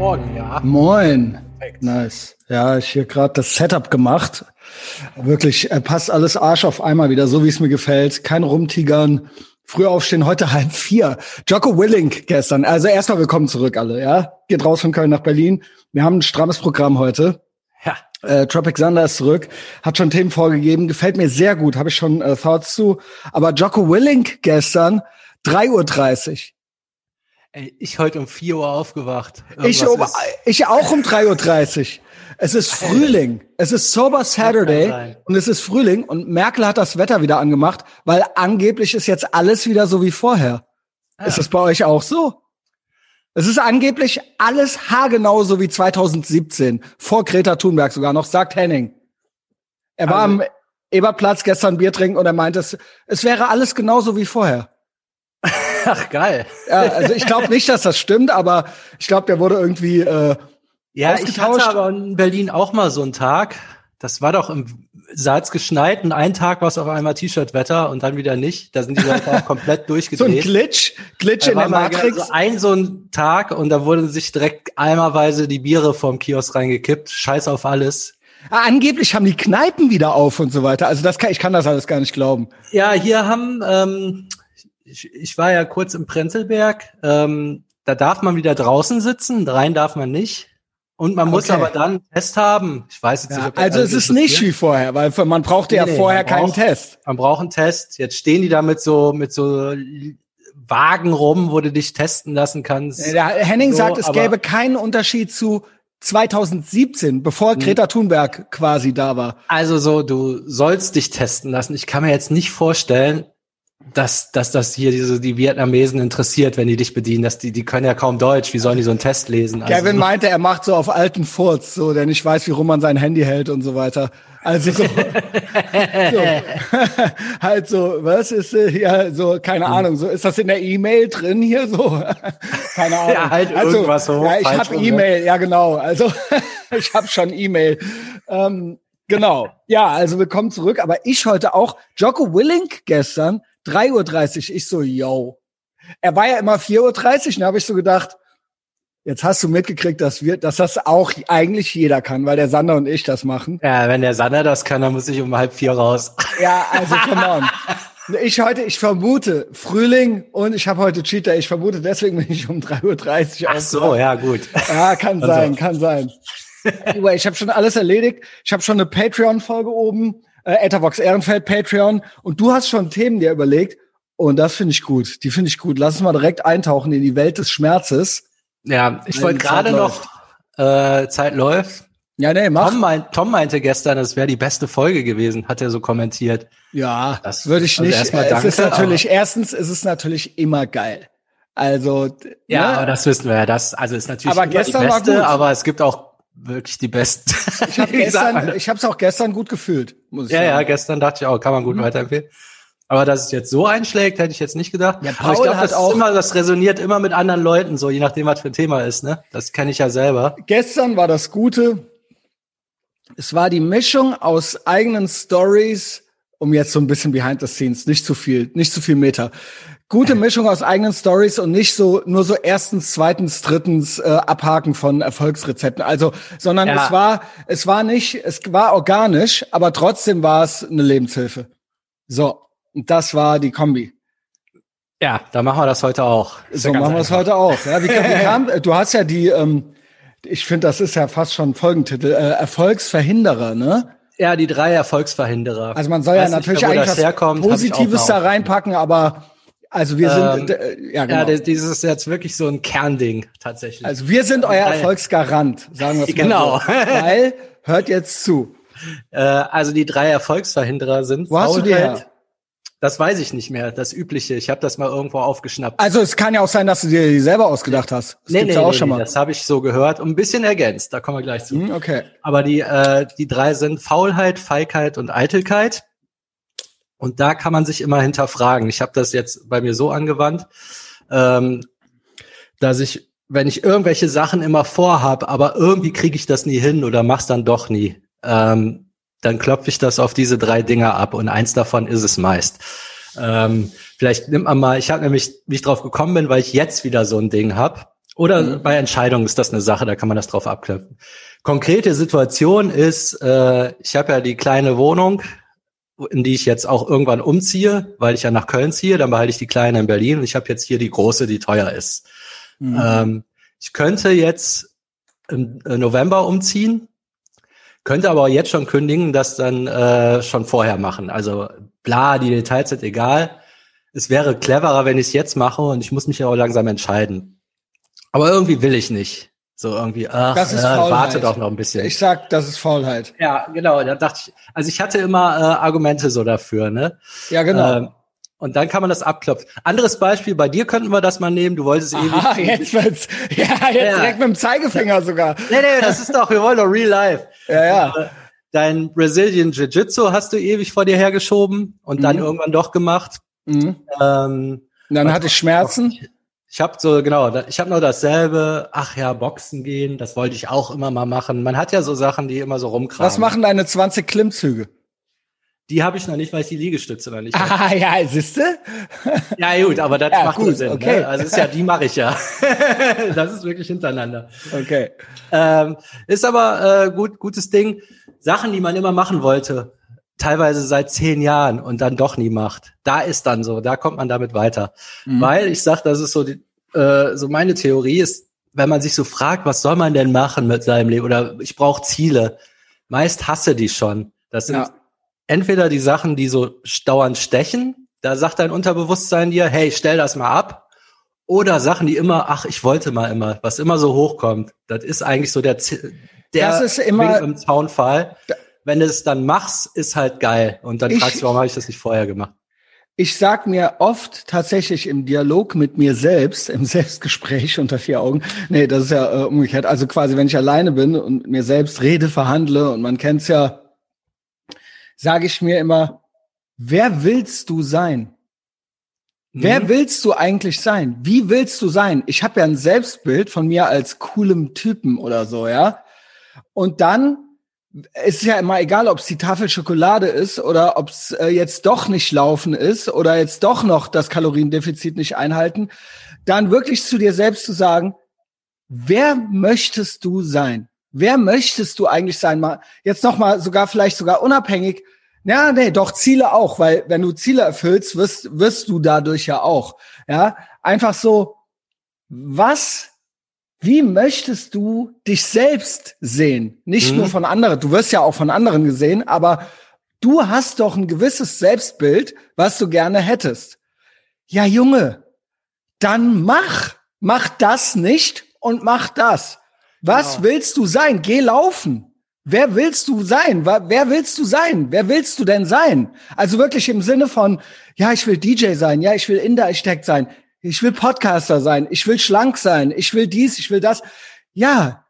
Morgen, ja. Moin. Perfekt. Nice. Ja, ich hier gerade das Setup gemacht. Wirklich, äh, passt alles Arsch auf einmal wieder, so wie es mir gefällt. Kein Rumtigern. Früh aufstehen, heute halb vier. Jocko Willink gestern. Also erstmal willkommen zurück alle, ja. Geht raus von Köln nach Berlin. Wir haben ein strammes Programm heute. Ja. Äh, Tropic Thunder ist zurück, hat schon Themen vorgegeben, gefällt mir sehr gut, habe ich schon äh, Thoughts zu. Aber Jocko Willink gestern, 3.30 Uhr. Ey, ich heute um 4 Uhr aufgewacht. ich, um, ich auch um 3.30 Uhr. Es ist Frühling. Es ist Sober Saturday und es ist Frühling und Merkel hat das Wetter wieder angemacht, weil angeblich ist jetzt alles wieder so wie vorher. Ja. Ist das bei euch auch so? Es ist angeblich alles haargenau so wie 2017, vor Greta Thunberg sogar noch, sagt Henning. Er war also, am Eberplatz gestern Bier trinken und er meinte, es, es wäre alles genauso wie vorher. Ach, geil. Ja, also ich glaube nicht, dass das stimmt, aber ich glaube, der wurde irgendwie äh, Ja, ich hatte aber in Berlin auch mal so einen Tag. Das war doch im Salz geschneit und einen Tag war es auf einmal T-Shirt-Wetter und dann wieder nicht. Da sind die Leute auch komplett durchgedreht. So ein Glitch, Glitch da in der Matrix. So ein so ein Tag und da wurden sich direkt eimerweise die Biere vom Kiosk reingekippt. Scheiß auf alles. Ah, angeblich haben die Kneipen wieder auf und so weiter. Also das kann, ich kann das alles gar nicht glauben. Ja, hier haben ähm, ich, ich war ja kurz im Prenzlberg. Ähm, da darf man wieder draußen sitzen, rein darf man nicht. Und man muss okay. aber dann einen Test haben. Ich weiß jetzt ja, nicht, ob Also es ist nicht wie vorher, weil man brauchte nee, ja vorher keinen braucht, Test. Man braucht einen Test. Jetzt stehen die da mit so, mit so Wagen rum, wo du dich testen lassen kannst. Ja, Henning so, sagt, es gäbe keinen Unterschied zu 2017, bevor hm. Greta Thunberg quasi da war. Also so, du sollst dich testen lassen. Ich kann mir jetzt nicht vorstellen, dass, dass das hier diese, die Vietnamesen interessiert, wenn die dich bedienen. Dass die, die können ja kaum Deutsch. Wie sollen die so einen Test lesen? Also Kevin meinte, er macht so auf alten Furz, so, der nicht weiß, wie rum man sein Handy hält und so weiter. Also so, so halt so, was ist äh, ja so, keine hm. Ahnung, so ist das in der E-Mail drin hier so? keine Ahnung. Ja, halt also, irgendwas so. Ja, ich habe ne? E-Mail, ja genau. Also ich habe schon E-Mail. Ähm, genau. Ja, also willkommen zurück. Aber ich heute auch Jocko Willink gestern 3.30 Uhr. Ich so, yo. Er war ja immer 4.30 Uhr, und da habe ich so gedacht, jetzt hast du mitgekriegt, dass wir, dass das auch eigentlich jeder kann, weil der Sander und ich das machen. Ja, wenn der Sander das kann, dann muss ich um halb vier raus. Ja, also come on. Ich heute, ich vermute Frühling und ich habe heute Cheater. Ich vermute, deswegen bin ich um 3.30 Uhr Ach so, ja, gut. Ja, kann also. sein, kann sein. Anyway, ich habe schon alles erledigt. Ich habe schon eine Patreon-Folge oben äh, Etavox Ehrenfeld Patreon und du hast schon Themen dir überlegt und das finde ich gut. Die finde ich gut. Lass uns mal direkt eintauchen in die Welt des Schmerzes. Ja, ich wollte gerade noch äh, Zeit läuft. Ja, nee, mach. Tom, meint, Tom meinte gestern, es wäre die beste Folge gewesen, hat er so kommentiert. Ja, das würde ich also nicht. Erstmal danke, es ist natürlich, erstens ist es natürlich immer geil. Also ja, ne? aber das wissen wir ja. Das also ist natürlich aber gestern die beste, war gut. aber es gibt auch wirklich die besten. Ich habe gestern, ich habe es auch gestern gut gefühlt. Muss ich ja, sagen. ja, gestern dachte ich auch, kann man gut mhm. weiterempfehlen. Aber dass es jetzt so einschlägt, hätte ich jetzt nicht gedacht. Ja, Paul Aber ich glaube, das auch immer, das resoniert immer mit anderen Leuten, so je nachdem, was für ein Thema ist. Ne, das kenne ich ja selber. Gestern war das Gute. Es war die Mischung aus eigenen Stories, um jetzt so ein bisschen behind the scenes, nicht zu viel, nicht zu viel Meter gute Mischung aus eigenen Stories und nicht so nur so erstens, zweitens, drittens äh, Abhaken von Erfolgsrezepten. Also, sondern ja. es war es war nicht, es war organisch, aber trotzdem war es eine Lebenshilfe. So, das war die Kombi. Ja, da machen wir das heute auch. Das so machen wir es heute auch. Ja, wie, wie kam, du hast ja die, ähm, ich finde, das ist ja fast schon Folgentitel, äh, Erfolgsverhinderer, ne? Ja, die drei Erfolgsverhinderer. Also man soll ja natürlich mehr, eigentlich was Positives da reinpacken, aber also wir sind, ähm, äh, ja, genau. Ja, dieses ist jetzt wirklich so ein Kernding tatsächlich. Also wir sind euer Erfolgsgarant, sagen wir es genau. mal so. Weil, hört jetzt zu. Äh, also die drei Erfolgsverhinderer sind Wo hast du die her? Das weiß ich nicht mehr, das Übliche. Ich habe das mal irgendwo aufgeschnappt. Also es kann ja auch sein, dass du dir die selber ausgedacht hast. Das nee, nee, ja auch nee, schon mal. das habe ich so gehört und ein bisschen ergänzt. Da kommen wir gleich zu. Hm, okay. Aber die, äh, die drei sind Faulheit, Feigheit und Eitelkeit. Und da kann man sich immer hinterfragen. Ich habe das jetzt bei mir so angewandt, ähm, dass ich, wenn ich irgendwelche Sachen immer vorhab, aber irgendwie kriege ich das nie hin oder mach's dann doch nie, ähm, dann klopfe ich das auf diese drei Dinger ab und eins davon ist es meist. Ähm, vielleicht nimmt man mal, ich habe nämlich, wie ich drauf gekommen bin, weil ich jetzt wieder so ein Ding hab. Oder mhm. bei Entscheidungen ist das eine Sache, da kann man das drauf abklopfen. Konkrete Situation ist, äh, ich habe ja die kleine Wohnung, in die ich jetzt auch irgendwann umziehe, weil ich ja nach Köln ziehe, dann behalte ich die kleine in Berlin und ich habe jetzt hier die große, die teuer ist. Mhm. Ähm, ich könnte jetzt im November umziehen, könnte aber auch jetzt schon kündigen, das dann äh, schon vorher machen. Also bla, die Details sind egal. Es wäre cleverer, wenn ich es jetzt mache und ich muss mich ja auch langsam entscheiden. Aber irgendwie will ich nicht. So irgendwie, ach, das ist äh, warte doch noch ein bisschen. Ich sag, das ist Faulheit. Ja, genau. Da dachte ich, also ich hatte immer äh, Argumente so dafür, ne? Ja, genau. Ähm, und dann kann man das abklopfen. Anderes Beispiel, bei dir könnten wir das mal nehmen. Du wolltest Aha, ewig. jetzt wird's, ja, jetzt ja. direkt mit dem Zeigefinger sogar. Nee, nee, das ist doch, wir wollen doch real life. Ja, ja. Äh, dein Brazilian Jiu-Jitsu hast du ewig vor dir hergeschoben und mhm. dann irgendwann doch gemacht. Mhm. Ähm, dann hatte ich Schmerzen. Ich habe so genau, ich habe noch dasselbe. Ach ja, Boxen gehen, das wollte ich auch immer mal machen. Man hat ja so Sachen, die immer so rumkramen. Was machen deine 20 Klimmzüge? Die habe ich noch nicht, weil ich die Liegestütze noch nicht habe. Ah ja, siehste? ja gut, aber das ja, macht gut, Sinn. Ne? Okay. Ne? Also ist ja, die mache ich ja. das ist wirklich hintereinander. Okay. Ähm, ist aber äh, gut, gutes Ding. Sachen, die man immer machen wollte, teilweise seit zehn Jahren und dann doch nie macht. Da ist dann so, da kommt man damit weiter. Mhm. Weil ich sag, das ist so die, äh, so meine Theorie ist, wenn man sich so fragt, was soll man denn machen mit seinem Leben oder ich brauche Ziele. Meist hasse die schon. Das sind ja entweder die Sachen, die so dauernd stechen, da sagt dein Unterbewusstsein dir, hey, stell das mal ab. Oder Sachen, die immer, ach, ich wollte mal immer, was immer so hochkommt. Das ist eigentlich so der, der das ist immer im Zaunfall. Wenn du es dann machst, ist halt geil. Und dann ich, fragst du, warum habe ich das nicht vorher gemacht? Ich sag mir oft tatsächlich im Dialog mit mir selbst, im Selbstgespräch unter vier Augen, nee, das ist ja äh, umgekehrt, also quasi, wenn ich alleine bin und mir selbst rede, verhandle und man kennt's ja, sage ich mir immer, wer willst du sein? Mhm. Wer willst du eigentlich sein? Wie willst du sein? Ich habe ja ein Selbstbild von mir als coolem Typen oder so, ja. Und dann ist ja immer egal, ob es die Tafel Schokolade ist oder ob es äh, jetzt doch nicht laufen ist oder jetzt doch noch das Kaloriendefizit nicht einhalten, dann wirklich zu dir selbst zu sagen, wer möchtest du sein? Wer möchtest du eigentlich sein? Mal jetzt noch mal sogar vielleicht sogar unabhängig. Ja, nee, doch Ziele auch, weil wenn du Ziele erfüllst, wirst wirst du dadurch ja auch. Ja, einfach so. Was? Wie möchtest du dich selbst sehen? Nicht mhm. nur von anderen. Du wirst ja auch von anderen gesehen, aber du hast doch ein gewisses Selbstbild, was du gerne hättest. Ja, Junge, dann mach, mach das nicht und mach das. Was genau. willst du sein? Geh laufen. Wer willst du sein? Wer willst du sein? Wer willst du denn sein? Also wirklich im Sinne von, ja, ich will DJ sein, ja, ich will Inder-Architekt sein, ich will Podcaster sein, ich will schlank sein, ich will dies, ich will das. Ja,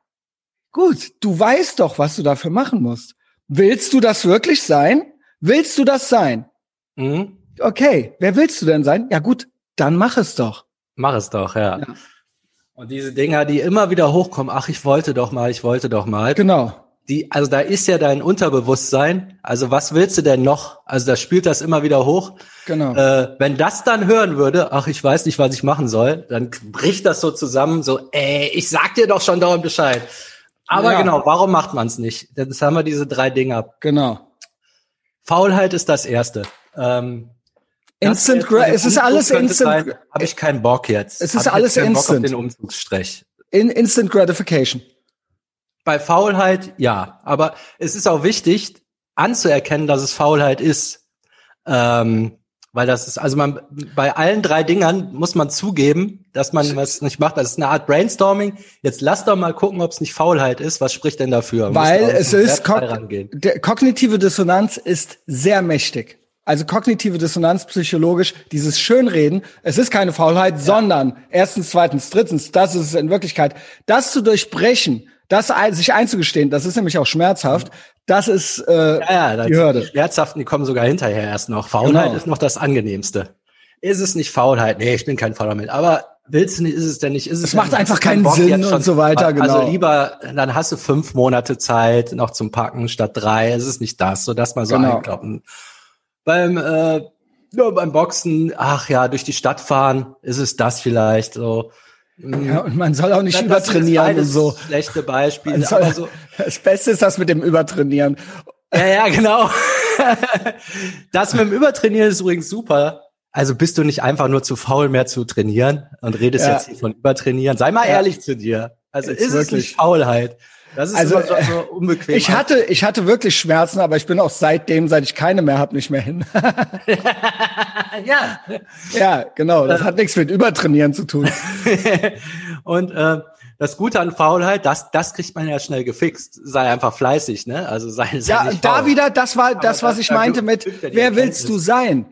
gut, du weißt doch, was du dafür machen musst. Willst du das wirklich sein? Willst du das sein? Mhm. Okay, wer willst du denn sein? Ja gut, dann mach es doch. Mach es doch, ja. ja. Und diese Dinger, die immer wieder hochkommen, ach, ich wollte doch mal, ich wollte doch mal. Genau. Die, also da ist ja dein Unterbewusstsein. Also was willst du denn noch? Also da spielt das immer wieder hoch. Genau. Äh, wenn das dann hören würde, ach, ich weiß nicht, was ich machen soll, dann bricht das so zusammen, so, ey, ich sag dir doch schon dauernd Bescheid. Aber ja. genau, warum macht man es nicht? Jetzt haben wir diese drei Dinger. Genau. Faulheit ist das erste. Ähm, Instant Gra es ist alles instant. Habe ich keinen Bock jetzt. Es ist alles instant. Bock auf den Umzugsstrech. In instant Gratification. Bei Faulheit ja, aber es ist auch wichtig anzuerkennen, dass es Faulheit ist. Ähm, weil das ist, also man, bei allen drei Dingern muss man zugeben, dass man was nicht macht. Das ist eine Art Brainstorming. Jetzt lass doch mal gucken, ob es nicht Faulheit ist. Was spricht denn dafür? Weil es ist, kognitive Dissonanz ist sehr mächtig. Also kognitive Dissonanz psychologisch, dieses Schönreden, es ist keine Faulheit, ja. sondern erstens, zweitens, drittens, das ist es in Wirklichkeit. Das zu durchbrechen, das sich einzugestehen, das ist nämlich auch schmerzhaft, das ist äh, ja, ja, die Hürde. Die Schmerzhaften, die kommen sogar hinterher erst noch. Faulheit genau. ist noch das angenehmste. Ist es nicht Faulheit? Nee, ich bin kein fauler Mensch. Aber willst du nicht, ist es denn nicht? Ist es, es macht einfach keinen Sinn und so weiter, also genau. Also lieber, dann hast du fünf Monate Zeit noch zum Packen statt drei. Es ist nicht das, so dass man so genau. einkloppen beim äh, nur beim Boxen, ach ja, durch die Stadt fahren, ist es das vielleicht so. Ja, und man soll auch nicht das übertrainieren und so. Schlechte Beispiele. Soll, so. Das Beste ist das mit dem Übertrainieren. Ja, ja, genau. das mit dem Übertrainieren ist übrigens super. Also bist du nicht einfach nur zu faul, mehr zu trainieren und redest ja. jetzt hier von Übertrainieren. Sei mal ja. ehrlich zu dir. Also ist, ist es nicht Faulheit. Das ist also, so, so unbequem. Ich hatte, ich hatte wirklich Schmerzen, aber ich bin auch seitdem, seit ich keine mehr habe, nicht mehr hin. ja. Ja, genau. Das hat nichts mit Übertrainieren zu tun. und äh, das Gute an Faulheit, das, das kriegt man ja schnell gefixt. Sei einfach fleißig, ne? Also sei, sei Ja, da faul. wieder, das war das, was ich meinte mit, wer willst du sein?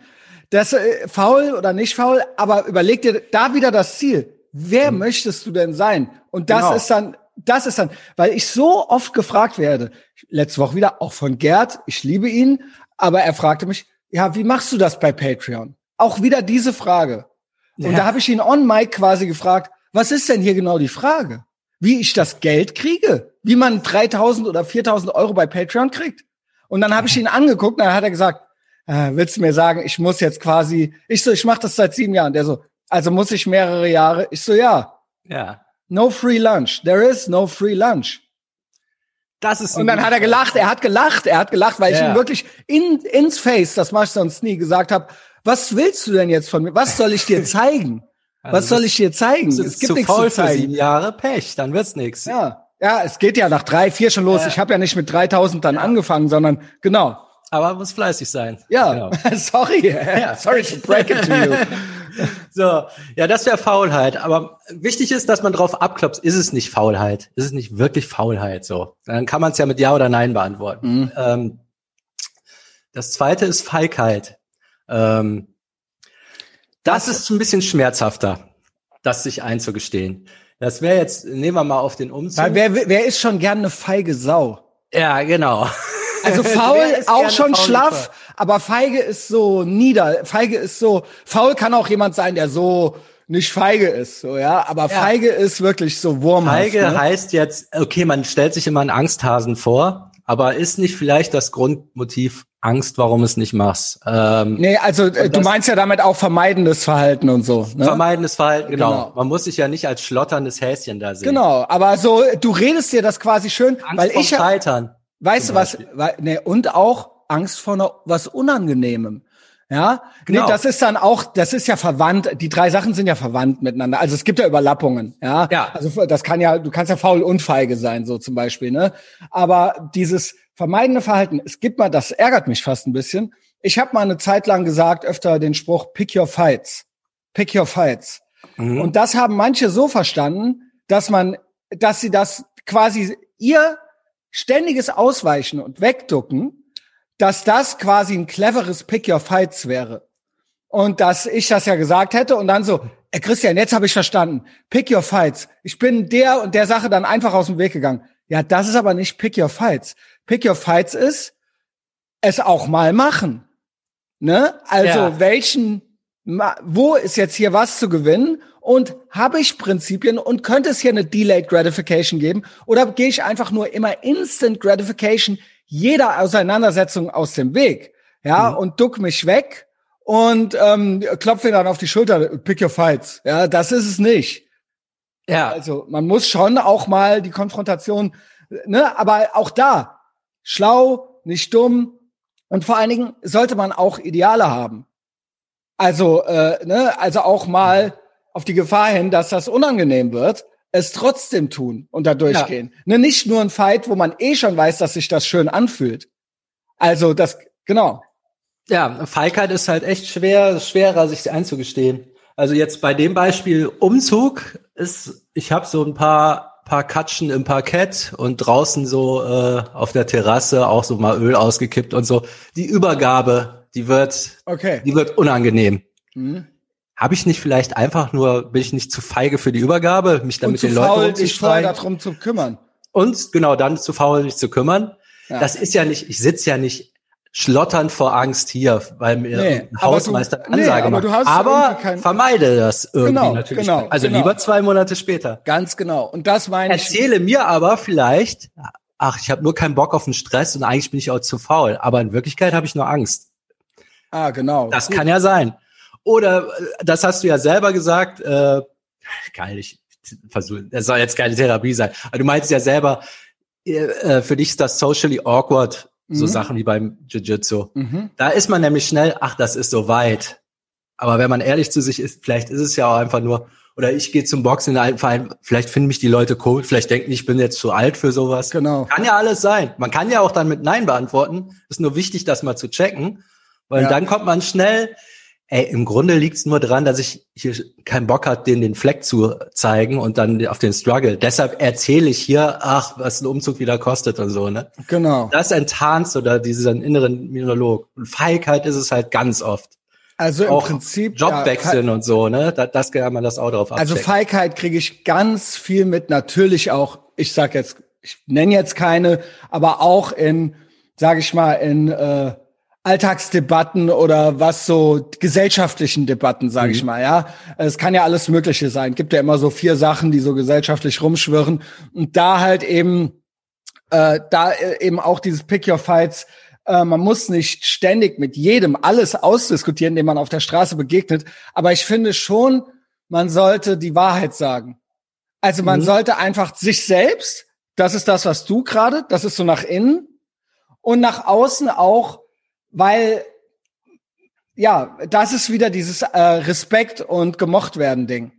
Das äh, faul oder nicht faul, aber überleg dir da wieder das Ziel. Wer hm. möchtest du denn sein? Und das genau. ist dann das ist dann, weil ich so oft gefragt werde, letzte Woche wieder, auch von Gerd, ich liebe ihn, aber er fragte mich, ja, wie machst du das bei Patreon? Auch wieder diese Frage. Und ja. da habe ich ihn on mic quasi gefragt, was ist denn hier genau die Frage? Wie ich das Geld kriege? Wie man 3000 oder 4000 Euro bei Patreon kriegt? Und dann habe ich ihn angeguckt und dann hat er gesagt, äh, willst du mir sagen, ich muss jetzt quasi, ich so, ich mache das seit sieben Jahren. Der so, also muss ich mehrere Jahre? Ich so, ja. Ja. No free lunch. There is no free lunch. Das ist und dann hat er gelacht, er hat gelacht, er hat gelacht, weil ja. ich ihm wirklich in, ins Face, das mach ich sonst nie, gesagt habe, was willst du denn jetzt von mir? Was soll ich dir zeigen? Also was soll ich dir zeigen? Es gibt nichts zu zeigen. Für sieben Jahre Pech, dann wird's nichts. Ja, ja, es geht ja nach drei, vier schon los. Ja. Ich habe ja nicht mit 3000 dann ja. angefangen, sondern genau. Aber muss fleißig sein. Ja, genau. sorry, sorry to break it to you. so, ja, das wäre Faulheit. Aber wichtig ist, dass man drauf abklopft, ist es nicht Faulheit? Ist es nicht wirklich Faulheit? So, dann kann man es ja mit Ja oder Nein beantworten. Mhm. Ähm, das zweite ist Feigheit. Ähm, das, das ist ein bisschen schmerzhafter, das sich einzugestehen. Das wäre jetzt, nehmen wir mal auf den Umzug. Weil wer, wer ist schon gern eine feige Sau? Ja, genau. Also faul auch schon schlaff, aber feige ist so nieder. Feige ist so, faul kann auch jemand sein, der so nicht feige ist, so, ja. Aber ja. feige ist wirklich so wurmhaft. Feige ne? heißt jetzt, okay, man stellt sich immer einen Angsthasen vor, aber ist nicht vielleicht das Grundmotiv Angst, warum es nicht machst? Ähm, nee, also äh, du meinst ja damit auch vermeidendes Verhalten und so. Ne? Vermeidendes Verhalten, genau. genau. Man muss sich ja nicht als schlotterndes Häschen da sehen. Genau, aber so, du redest dir das quasi schön, Angst weil ich Scheitern. Weißt du was? Ne, und auch Angst vor noch was Unangenehmem. Ja, genau. nee, das ist dann auch, das ist ja verwandt. Die drei Sachen sind ja verwandt miteinander. Also es gibt ja Überlappungen. Ja, ja. Also das kann ja, du kannst ja faul und feige sein, so zum Beispiel. Ne, aber dieses vermeidende Verhalten, es gibt mal, das ärgert mich fast ein bisschen. Ich habe mal eine Zeit lang gesagt, öfter den Spruch Pick your fights, pick your fights. Mhm. Und das haben manche so verstanden, dass man, dass sie das quasi ihr ständiges Ausweichen und Wegducken, dass das quasi ein cleveres Pick Your Fights wäre. Und dass ich das ja gesagt hätte und dann so, äh Christian, jetzt habe ich verstanden. Pick Your Fights. Ich bin der und der Sache dann einfach aus dem Weg gegangen. Ja, das ist aber nicht Pick Your Fights. Pick Your Fights ist es auch mal machen. Ne? Also ja. welchen, wo ist jetzt hier was zu gewinnen und habe ich Prinzipien und könnte es hier eine Delayed Gratification geben oder gehe ich einfach nur immer Instant Gratification jeder Auseinandersetzung aus dem Weg, ja, mhm. und duck mich weg und ähm, klopfe dann auf die Schulter, pick your fights, ja, das ist es nicht. Ja. Also man muss schon auch mal die Konfrontation, ne, aber auch da schlau, nicht dumm und vor allen Dingen sollte man auch Ideale haben. Also, äh, ne, also auch mal auf die Gefahr hin, dass das unangenehm wird, es trotzdem tun und da durchgehen. Ja. Ne, nicht nur ein Fight, wo man eh schon weiß, dass sich das schön anfühlt. Also das, genau. Ja, Feigheit ist halt echt schwer, schwerer, sich einzugestehen. Also jetzt bei dem Beispiel Umzug ist, ich habe so ein paar paar Katschen im Parkett und draußen so äh, auf der Terrasse auch so mal Öl ausgekippt und so. Die Übergabe, die wird, okay. die wird unangenehm. Mhm. Habe ich nicht vielleicht einfach nur, bin ich nicht zu feige für die Übergabe, mich dann mit den Leuten voll darum zu kümmern. Und genau dann zu faul, mich zu kümmern. Ja. Das ist ja nicht, ich sitze ja nicht schlotternd vor Angst hier, weil mir nee, ein Hausmeister du, Ansage nee, aber macht. aber vermeide das irgendwie genau, natürlich. Genau, also genau. lieber zwei Monate später. Ganz genau. Und das meine ich. Erzähle mir aber vielleicht, ach, ich habe nur keinen Bock auf den Stress und eigentlich bin ich auch zu faul. Aber in Wirklichkeit habe ich nur Angst. Ah, genau. Das Gut. kann ja sein. Oder, das hast du ja selber gesagt, äh, geil, ich versuchen, das soll jetzt keine Therapie sein. Aber du meinst ja selber, äh, für dich ist das socially awkward, so mhm. Sachen wie beim Jiu-Jitsu. Mhm. Da ist man nämlich schnell, ach, das ist so weit. Aber wenn man ehrlich zu sich ist, vielleicht ist es ja auch einfach nur, oder ich gehe zum Boxen in einen Verein, vielleicht finden mich die Leute cool, vielleicht denken, ich bin jetzt zu alt für sowas. Genau. Kann ja alles sein. Man kann ja auch dann mit Nein beantworten. Ist nur wichtig, das mal zu checken. Weil ja. dann kommt man schnell, ey, im Grunde liegt's nur dran, dass ich hier keinen Bock hat, den den Fleck zu zeigen und dann auf den Struggle. Deshalb erzähle ich hier, ach, was ein Umzug wieder kostet und so, ne? Genau. Das enttarnt oder diesen inneren Monolog. Und Feigheit ist es halt ganz oft. Also im auch Prinzip Jobwechseln ja, und so, ne? Da, das kann man das auch drauf abchecken. Also Feigheit kriege ich ganz viel mit. Natürlich auch, ich sag jetzt, ich nenne jetzt keine, aber auch in, sage ich mal, in äh, Alltagsdebatten oder was so gesellschaftlichen Debatten, sage mhm. ich mal, ja. Es kann ja alles Mögliche sein. Gibt ja immer so vier Sachen, die so gesellschaftlich rumschwirren und da halt eben, äh, da äh, eben auch dieses Pick Your Fights äh, man muss nicht ständig mit jedem alles ausdiskutieren, dem man auf der Straße begegnet. Aber ich finde schon, man sollte die Wahrheit sagen. Also man mhm. sollte einfach sich selbst, das ist das, was du gerade, das ist so nach innen und nach außen auch, weil ja, das ist wieder dieses äh, Respekt und gemocht werden Ding.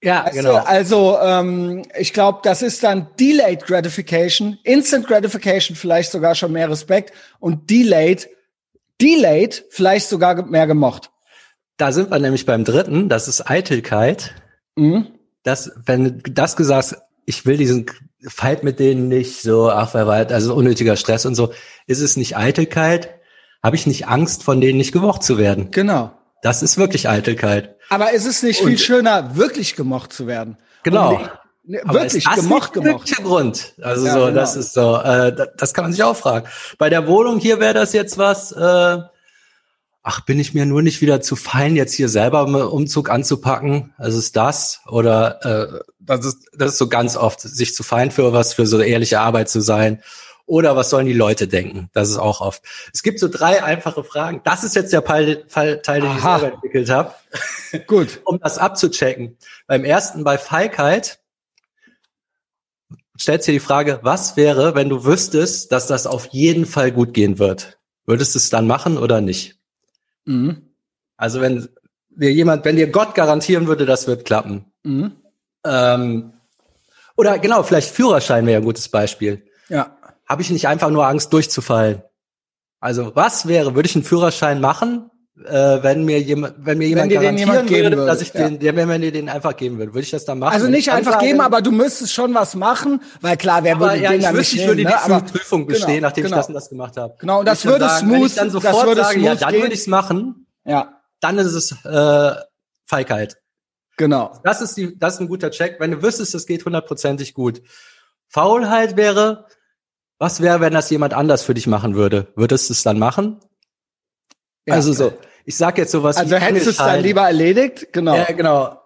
Ja, weißt genau. Du? Also ähm, ich glaube, das ist dann Delayed Gratification, Instant Gratification vielleicht sogar schon mehr Respekt und Delayed, Delayed vielleicht sogar mehr gemocht. Da sind wir nämlich beim dritten, das ist Eitelkeit. Mhm. Das, wenn das gesagt, ich will diesen Fight mit denen nicht so, ach, wer weiß, also unnötiger Stress und so, ist es nicht Eitelkeit? Habe ich nicht Angst, von denen nicht gemocht zu werden? Genau. Das ist wirklich Eitelkeit. Aber ist es nicht und, viel schöner, wirklich gemocht zu werden? Genau. Ne, wirklich gemocht, gemocht. Grund. Also ja, so, genau. das ist so, äh, das kann man sich auch fragen. Bei der Wohnung hier wäre das jetzt was, äh, ach, bin ich mir nur nicht wieder zu fein, jetzt hier selber einen Umzug anzupacken? Also ist das? Oder äh, das ist, das ist so ganz oft, sich zu fein für was, für so ehrliche Arbeit zu sein. Oder was sollen die Leute denken? Das ist auch oft. Es gibt so drei einfache Fragen. Das ist jetzt der Fall, Fall, Teil, den Aha. ich selber entwickelt habe. Gut. um das abzuchecken. Beim ersten, bei Feigheit, stellst dir die Frage, was wäre, wenn du wüsstest, dass das auf jeden Fall gut gehen wird? Würdest du es dann machen oder nicht? Mhm. Also wenn dir jemand, wenn dir Gott garantieren würde, das wird klappen. Mhm. Ähm, oder genau, vielleicht Führerschein wäre ein gutes Beispiel. Ja habe ich nicht einfach nur Angst durchzufallen? Also was wäre, würde ich einen Führerschein machen, äh, wenn mir jemand, wenn mir jemand wenn garantieren jemand würde, würde, dass ich ja. den, wenn mir den einfach geben würde, würde ich das dann machen? Also nicht einfach geben, aber du müsstest schon was machen, weil klar, wer würde ja, den ich dann wüsste, nicht nehmen, Ich würde ne? die Prüfung bestehen, genau, nachdem genau. ich das und das gemacht habe. Genau, und das würde sagen, smooth, wenn ich dann sofort das würde sagen, ja, dann würde ich es machen. Ja. Dann ist es äh, Feigheit. Genau. Das ist die, das ist ein guter Check. Wenn du wüsstest, es geht hundertprozentig gut. Faulheit wäre, was wäre, wenn das jemand anders für dich machen würde? Würdest du es dann machen? Ja, also so, ich sag jetzt sowas. Also hättest du es dann lieber erledigt? Genau. Ja, genau.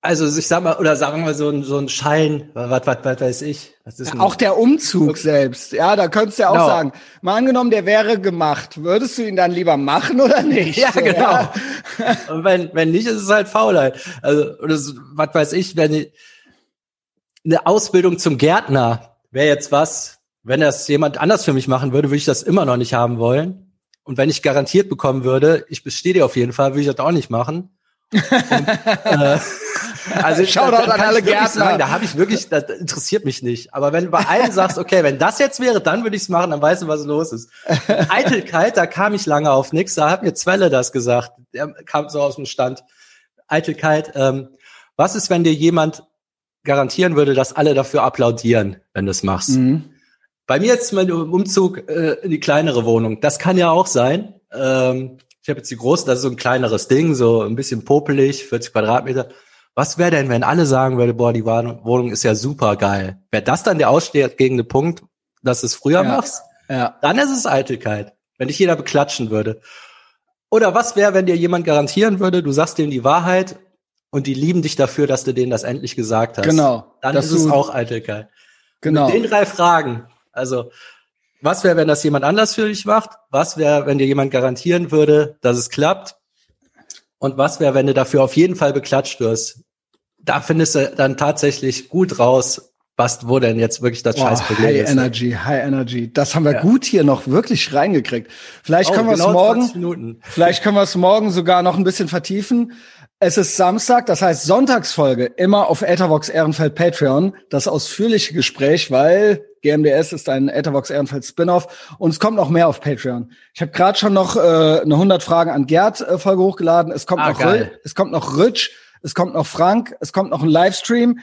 Also ich sag mal, oder sagen wir so ein, so ein Schein, was, was, was weiß ich. Was ist ja, auch der Umzug selbst, ja, da könntest du ja auch genau. sagen, mal angenommen, der wäre gemacht, würdest du ihn dann lieber machen oder nicht? Ja, so, genau. Ja? Und wenn, wenn nicht, ist es halt Faulheit. Also, oder so, was weiß ich, wenn eine Ausbildung zum Gärtner wäre jetzt was, wenn das jemand anders für mich machen würde, würde ich das immer noch nicht haben wollen. Und wenn ich garantiert bekommen würde, ich bestehe dir auf jeden Fall, würde ich das auch nicht machen. Und, äh, also schau doch an alle Gärtner. Sagen, da habe ich wirklich, das interessiert mich nicht. Aber wenn du bei allen sagst, okay, wenn das jetzt wäre, dann würde ich es machen, dann weißt du, was los ist. Eitelkeit, da kam ich lange auf nichts. Da hat mir Zwelle das gesagt. Der kam so aus dem Stand. Eitelkeit, ähm, was ist, wenn dir jemand garantieren würde, dass alle dafür applaudieren, wenn du es machst? Mhm. Bei mir jetzt mein Umzug äh, in die kleinere Wohnung. Das kann ja auch sein. Ähm, ich habe jetzt die große, das ist so ein kleineres Ding, so ein bisschen popelig, 40 Quadratmeter. Was wäre denn, wenn alle sagen würden, boah, die Wohnung ist ja super geil? Wäre das dann der ausschlaggebende Punkt, dass du es früher ja. machst? Ja. Dann ist es Eitelkeit, wenn dich jeder beklatschen würde. Oder was wäre, wenn dir jemand garantieren würde, du sagst denen die Wahrheit und die lieben dich dafür, dass du denen das endlich gesagt hast? Genau. Dann ist es auch Eitelkeit. Genau. Mit den drei Fragen also, was wäre, wenn das jemand anders für dich macht? Was wäre, wenn dir jemand garantieren würde, dass es klappt? Und was wäre, wenn du dafür auf jeden Fall beklatscht wirst? da findest du dann tatsächlich gut raus, was, wo denn jetzt wirklich das oh, Scheißproblem high ist. High Energy, High Energy. Das haben wir ja. gut hier noch wirklich reingekriegt. Vielleicht oh, können wir es genau morgen, vielleicht können wir es morgen sogar noch ein bisschen vertiefen. Es ist Samstag, das heißt Sonntagsfolge, immer auf Ethervox Ehrenfeld Patreon. Das ausführliche Gespräch, weil GMDS ist ein Ethervox Ehrenfeld Spin-off und es kommt noch mehr auf Patreon. Ich habe gerade schon noch äh, eine 100 Fragen an Gerd äh, Folge hochgeladen. Es kommt ah, noch Rü es kommt noch Rich, es kommt noch Frank, es kommt noch ein Livestream.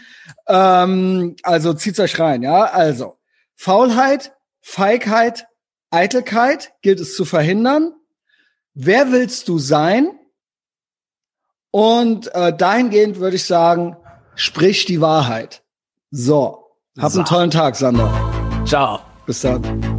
Ähm, also zieht's euch rein, ja? Also Faulheit, Feigheit, Eitelkeit gilt es zu verhindern. Wer willst du sein? Und äh, dahingehend würde ich sagen, sprich die Wahrheit. So, hab so. einen tollen Tag, Sander. Ciao. Bis dann.